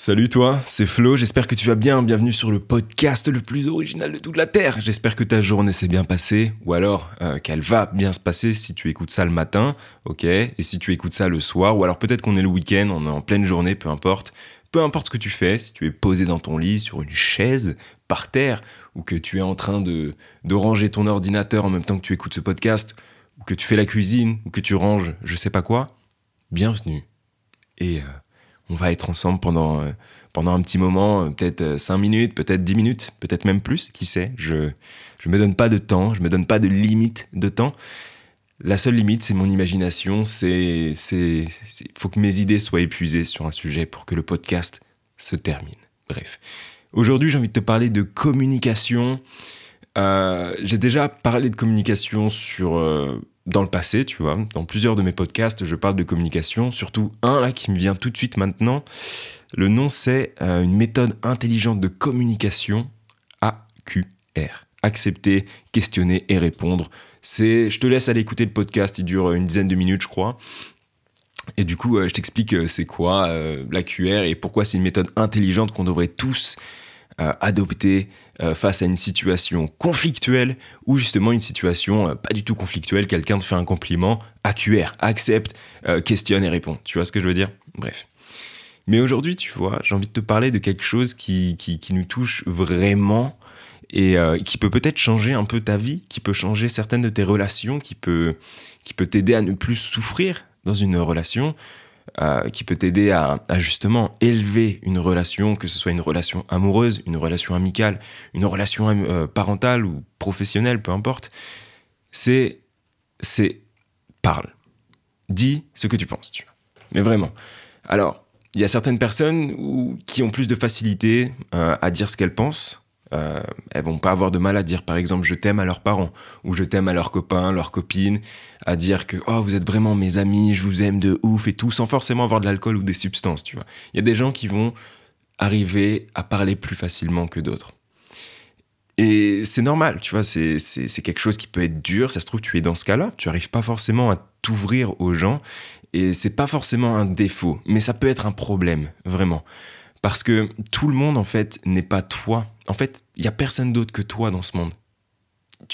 Salut toi, c'est Flo, j'espère que tu vas bien, bienvenue sur le podcast le plus original de toute la Terre. J'espère que ta journée s'est bien passée, ou alors euh, qu'elle va bien se passer si tu écoutes ça le matin, ok Et si tu écoutes ça le soir, ou alors peut-être qu'on est le week-end, on est en pleine journée, peu importe. Peu importe ce que tu fais, si tu es posé dans ton lit, sur une chaise, par terre, ou que tu es en train de, de ranger ton ordinateur en même temps que tu écoutes ce podcast, ou que tu fais la cuisine, ou que tu ranges je sais pas quoi, bienvenue. Et... Euh, on va être ensemble pendant, euh, un petit moment, euh, peut-être 5 euh, minutes, peut-être 10 minutes, peut-être même plus, qui sait. Je ne me donne pas de temps, je me donne pas de limite de temps. La seule limite, c'est mon imagination, c'est il faut que mes idées soient épuisées sur un sujet pour que le podcast se termine. Bref. Aujourd'hui, j'ai envie de te parler de communication. j'ai déjà parlé de communication sur dans le passé, tu vois. Dans plusieurs de mes podcasts, je parle de communication, surtout un là qui me vient tout de suite maintenant. Le nom, c'est euh, une méthode intelligente de communication, AQR. Accepter, questionner et répondre. C'est, je te laisse aller écouter le podcast, il dure une dizaine de minutes, je crois. Et du coup, euh, je t'explique euh, c'est quoi l'AQR et pourquoi c'est une méthode intelligente qu'on devrait tous adopter euh, face à une situation conflictuelle ou justement une situation euh, pas du tout conflictuelle, quelqu'un te fait un compliment, AQR, accepte, euh, questionne et répond. Tu vois ce que je veux dire? Bref. Mais aujourd'hui, tu vois, j'ai envie de te parler de quelque chose qui, qui, nous touche vraiment et qui peut peut-être changer un peu ta vie, qui peut changer certaines de tes relations, qui peut, qui peut t'aider à ne plus souffrir dans une relation, euh, qui peut t'aider à, justement élever une relation, que ce soit une relation amoureuse, une relation amicale, une relation euh, parentale ou professionnelle, peu importe, c'est c'est parle. Dis ce que tu penses, tu vois. Mais vraiment. Alors, il y a certaines personnes qui ont plus de facilité euh, à dire ce qu'elles pensent, euh, elles vont pas avoir de mal à dire par exemple je t'aime à leurs parents ou je t'aime à leurs copains, leurs copines, à dire que oh vous êtes vraiment mes amis, je vous aime de ouf et tout sans forcément avoir de l'alcool ou des substances, tu vois. Il y a des gens qui vont arriver à parler plus facilement que d'autres. Et c'est normal, tu vois, c'est quelque chose qui peut être dur, ça se trouve tu es dans ce cas-là, tu arrives pas forcément à t'ouvrir aux gens et c'est pas forcément un défaut, mais ça peut être un problème, vraiment. Parce que tout le monde, en fait, n'est pas toi. En fait, il y a personne d'autre que toi dans ce monde.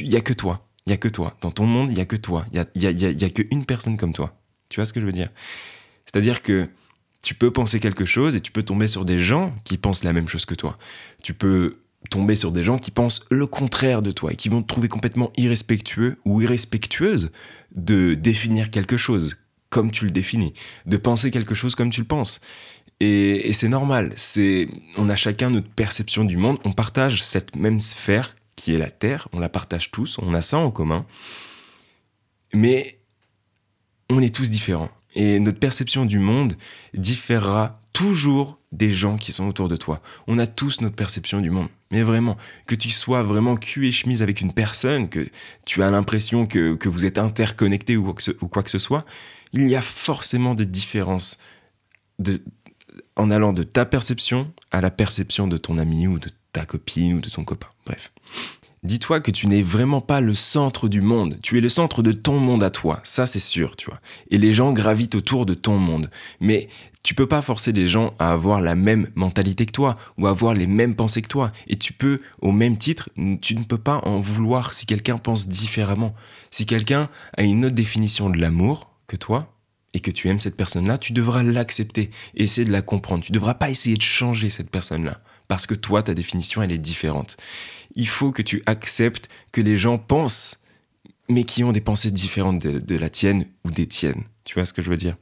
Il y a que toi. Il y a que toi. Dans ton monde, il y a que toi. Il y a, y, a, a qu'une personne comme toi. Tu vois ce que je veux dire? C'est-à-dire que tu peux penser quelque chose et tu peux tomber sur des gens qui pensent la même chose que toi. Tu peux tomber sur des gens qui pensent le contraire de toi et qui vont te trouver complètement irrespectueux ou irrespectueuse de définir quelque chose comme tu le définis, de penser quelque chose comme tu le penses. Et, c'est normal. C'est, on a chacun notre perception du monde. On partage cette même sphère qui est la Terre. On la partage tous. On a ça en commun. Mais on est tous différents. Et notre perception du monde différera toujours des gens qui sont autour de toi. On a tous notre perception du monde. Mais vraiment, que tu sois vraiment cul et chemise avec une personne, que tu as l'impression que, vous êtes interconnecté ou, ou quoi que ce soit, il y a forcément des différences de, en allant de ta perception à la perception de ton ami ou de ta copine ou de ton copain. Bref. Dis-toi que tu n'es vraiment pas le centre du monde, tu es le centre de ton monde à toi, ça c'est sûr, tu vois. Et les gens gravitent autour de ton monde. Mais tu peux pas forcer les gens à avoir la même mentalité que toi ou à avoir les mêmes pensées que toi. Et tu peux, au même titre, tu ne peux pas en vouloir si quelqu'un pense différemment. Si quelqu'un a une autre définition de l'amour que toi, et que tu aimes cette personne-là, tu devras l'accepter et essayer de la comprendre. Tu ne devras pas essayer de changer cette personne-là parce que toi, ta définition, elle est différente. Il faut que tu acceptes que les gens pensent, mais qui ont des pensées différentes de, la tienne ou des tiennes. Tu vois ce que je veux dire?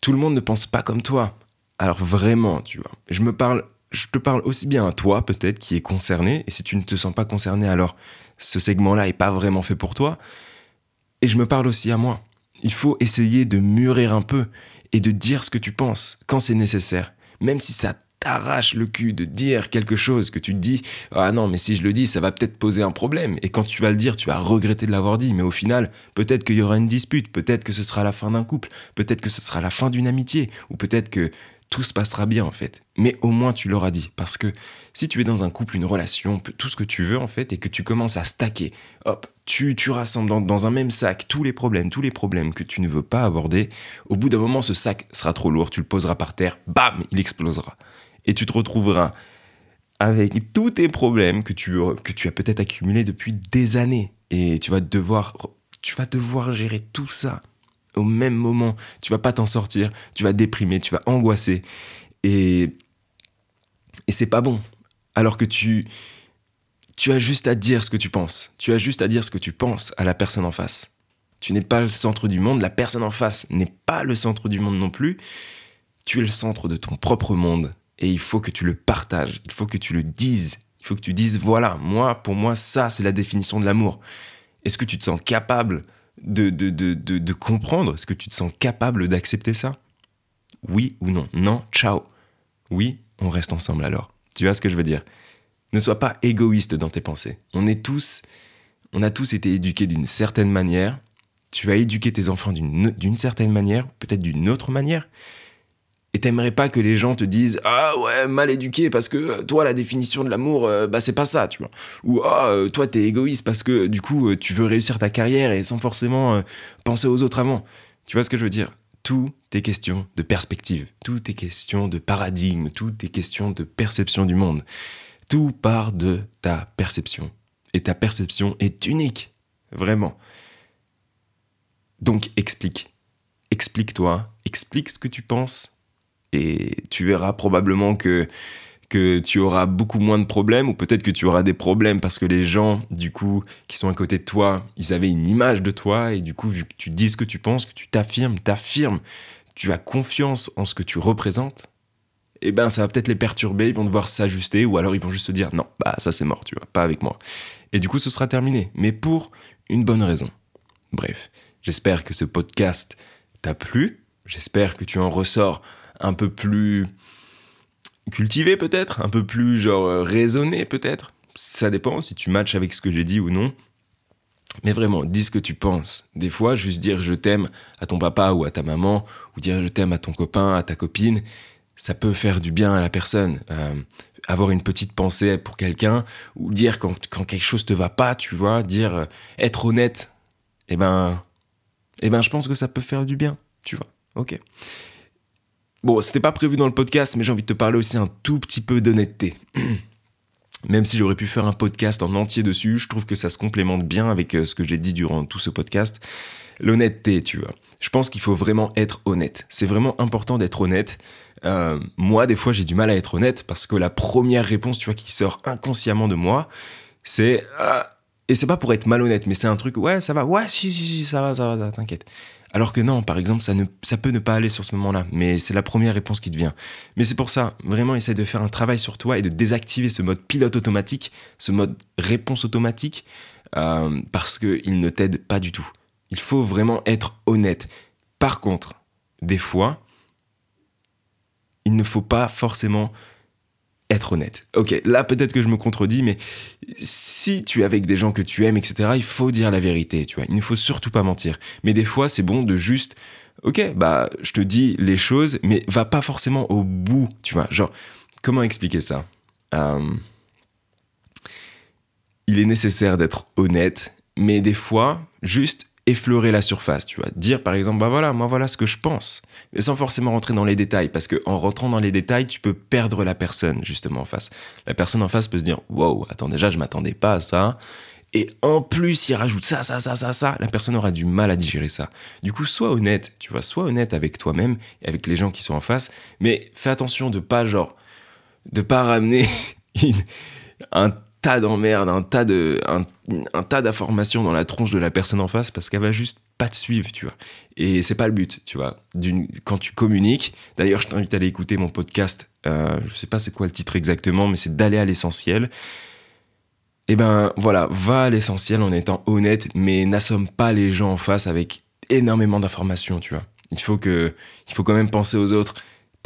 Tout le monde ne pense pas comme toi. Alors vraiment, tu vois, je me parle, je te parle aussi bien à toi peut-être qui est concerné, et si tu ne te sens pas concerné, alors ce segment-là est pas vraiment fait pour toi. Et je me parle aussi à moi il faut essayer de mûrir un peu et de dire ce que tu penses quand c'est nécessaire. Même si ça t'arrache le cul de dire quelque chose que tu te dis ah non mais si je le dis ça va peut-être poser un problème et quand tu vas le dire tu vas regretter de l'avoir dit mais au final peut-être qu'il y aura une dispute peut-être que ce sera la fin d'un couple peut-être que ce sera la fin d'une amitié ou peut-être que tout se passera bien en fait. Mais au moins tu l'auras dit. Parce que si tu es dans un couple, une relation, tout ce que tu veux en fait, et que tu commences à stacker, hop, tu, rassembles dans, dans, un même sac tous les problèmes, tous les problèmes que tu ne veux pas aborder, au bout d'un moment, ce sac sera trop lourd, tu le poseras par terre, bam, il explosera. Et tu te retrouveras avec tous tes problèmes que tu, que tu as peut-être accumulés depuis des années. Et tu vas devoir, tu vas devoir gérer tout ça au même moment. Tu vas pas t'en sortir, tu vas déprimer, tu vas angoisser. Et, et c'est pas bon. Alors que tu, tu as juste à dire ce que tu penses. Tu as juste à dire ce que tu penses à la personne en face. Tu n'es pas le centre du monde, la personne en face n'est pas le centre du monde non plus. Tu es le centre de ton propre monde et il faut que tu le partages, il faut que tu le dises, il faut que tu dises voilà, moi, pour moi, ça, c'est la définition de l'amour. Est-ce que tu te sens capable de, de, de, de, comprendre? Est-ce que tu te sens capable d'accepter ça? Oui ou non? Non, ciao. Oui, on reste ensemble alors. Tu vois ce que je veux dire? Ne sois pas égoïste dans tes pensées. On est tous, on a tous été éduqués d'une certaine manière. Tu as éduqué tes enfants d'une certaine manière, peut-être d'une autre manière. Et t'aimerais pas que les gens te disent ah ouais mal éduqué parce que euh, toi la définition de l'amour euh, bah c'est pas ça tu vois ou ah euh, toi t'es égoïste parce que du coup tu veux réussir ta carrière et sans forcément penser aux autres avant tu vois ce que je veux dire? Tout est question de perspective tout est question de paradigme tout est question de perception du monde tout part de ta perception. Et ta perception est unique vraiment. Donc explique. Explique-toi explique ce que tu penses et tu verras probablement que tu auras beaucoup moins de problèmes ou peut-être que tu auras des problèmes parce que les gens du coup qui sont à côté de toi, ils avaient une image de toi et du coup vu que tu dis ce que tu penses, que tu t'affirmes, t'affirmes, tu as confiance en ce que tu représentes, eh ben ça va peut-être les perturber, ils vont devoir s'ajuster ou alors ils vont juste se dire non, bah ça c'est mort, tu vois, pas avec moi. Et du coup ce sera terminé, mais pour une bonne raison. Bref, j'espère que ce podcast t'a plu, j'espère que tu en ressors un peu plus cultivé peut-être, un peu plus genre euh, raisonné peut-être. Ça dépend si tu matches avec ce que j'ai dit ou non. Mais vraiment, dis ce que tu penses. Des fois, juste dire je t'aime à ton papa ou à ta maman, ou dire je t'aime à ton copain, à ta copine, ça peut faire du bien à la personne. Euh, avoir une petite pensée pour quelqu'un, ou dire quand, quelque chose te va pas, tu vois, dire euh, être honnête, eh ben, eh ben, je pense que ça peut faire du bien, tu vois. Ok. Bon, c'était pas prévu dans le podcast, mais j'ai envie de te parler aussi un tout petit peu d'honnêteté. Même si j'aurais pu faire un podcast en entier dessus, je trouve que ça se complémente bien avec euh, ce que j'ai dit durant tout ce podcast. L'honnêteté, tu vois. Je pense qu'il faut vraiment être honnête. C'est vraiment important d'être honnête. Euh, moi, des fois, j'ai du mal à être honnête parce que la première réponse, tu vois, qui sort inconsciemment de moi, c'est ah, et c'est pas pour être malhonnête, mais c'est un truc, ouais, ça va, ouais, si, si, si, ça va, ça va, t'inquiète. Alors que non, par exemple, ça, ne, ça peut ne pas aller sur ce moment-là, mais c'est la première réponse qui te vient. Mais c'est pour ça, vraiment, essaye de faire un travail sur toi et de désactiver ce mode pilote automatique, ce mode réponse automatique, euh, parce qu'il ne t'aide pas du tout. Il faut vraiment être honnête. Par contre, des fois, il ne faut pas forcément être honnête. Ok, là peut-être que je me contredis, mais si tu es avec des gens que tu aimes, etc., il faut dire la vérité, tu vois. Il ne faut surtout pas mentir. Mais des fois, c'est bon de juste, ok, bah, je te dis les choses, mais va pas forcément au bout, tu vois. Genre, comment expliquer ça? Euh, Il est nécessaire d'être honnête, mais des fois, juste effleurer la surface, tu vois. Dire par exemple, bah voilà, moi voilà ce que je pense. Mais sans forcément rentrer dans les détails, parce que en rentrant dans les détails, tu peux perdre la personne justement en face. La personne en face peut se dire, wow, attends, déjà je m'attendais pas à ça. Et en plus, il rajoute ça, ça, ça, ça, ça. La personne aura du mal à digérer ça. Du coup, sois honnête, tu vois, sois honnête avec toi-même et avec les gens qui sont en face. Mais fais attention de pas, genre, de pas ramener un tas un tas de, un, tas d'informations dans la tronche de la personne en face parce qu'elle va juste pas te suivre, tu vois. Et c'est pas le but, tu vois. Quand tu communiques, d'ailleurs, je t'invite à aller écouter mon podcast. Euh, je sais pas c'est quoi le titre exactement, mais c'est d'aller à l'essentiel. Et eh ben voilà, va à l'essentiel en étant honnête, mais n'assomme pas les gens en face avec énormément d'informations, tu vois. Il faut que, il faut quand même penser aux autres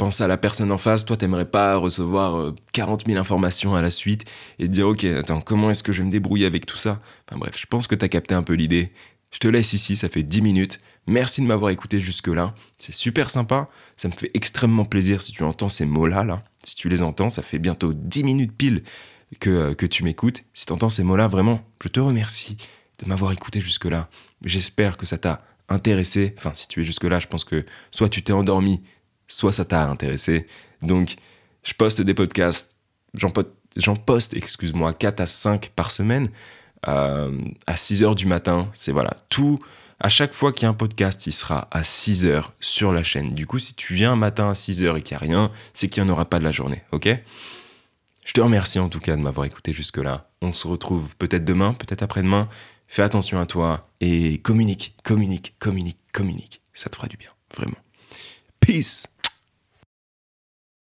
pense à la personne en face, toi t'aimerais pas recevoir 40 euh, 000 informations à la suite et dire ok attends comment est-ce que je vais me débrouiller avec tout ça? Enfin bref, je pense que t'as capté un peu l'idée. Je te laisse ici, ça fait 10 minutes. Merci de m'avoir écouté jusque-là. C'est super sympa. Ça me fait extrêmement plaisir si tu entends ces mots-là. Là. Si tu les entends, ça fait bientôt 10 minutes pile que, euh, que tu m'écoutes. Si tu entends ces mots-là, vraiment, je te remercie de m'avoir écouté jusque-là. J'espère que ça t'a intéressé. Enfin, si tu es jusque-là, je pense que soit tu t'es endormi, soit ça t'a intéressé. Donc, je poste des podcasts, j'en poste, excuse-moi, 4 à 5 par semaine, euh, à 6 heures du matin. C'est voilà, tout. À chaque fois qu'il y a un podcast, il sera à 6 heures sur la chaîne. Du coup, si tu viens un matin à 6 heures et qu'il n'y a rien, c'est qu'il n'y en aura pas de la journée, ok? Je te remercie en tout cas de m'avoir écouté jusque-là. On se retrouve peut-être demain, peut-être après-demain. Fais attention à toi et communique, communique, communique, communique. Ça te fera du bien, vraiment. Peace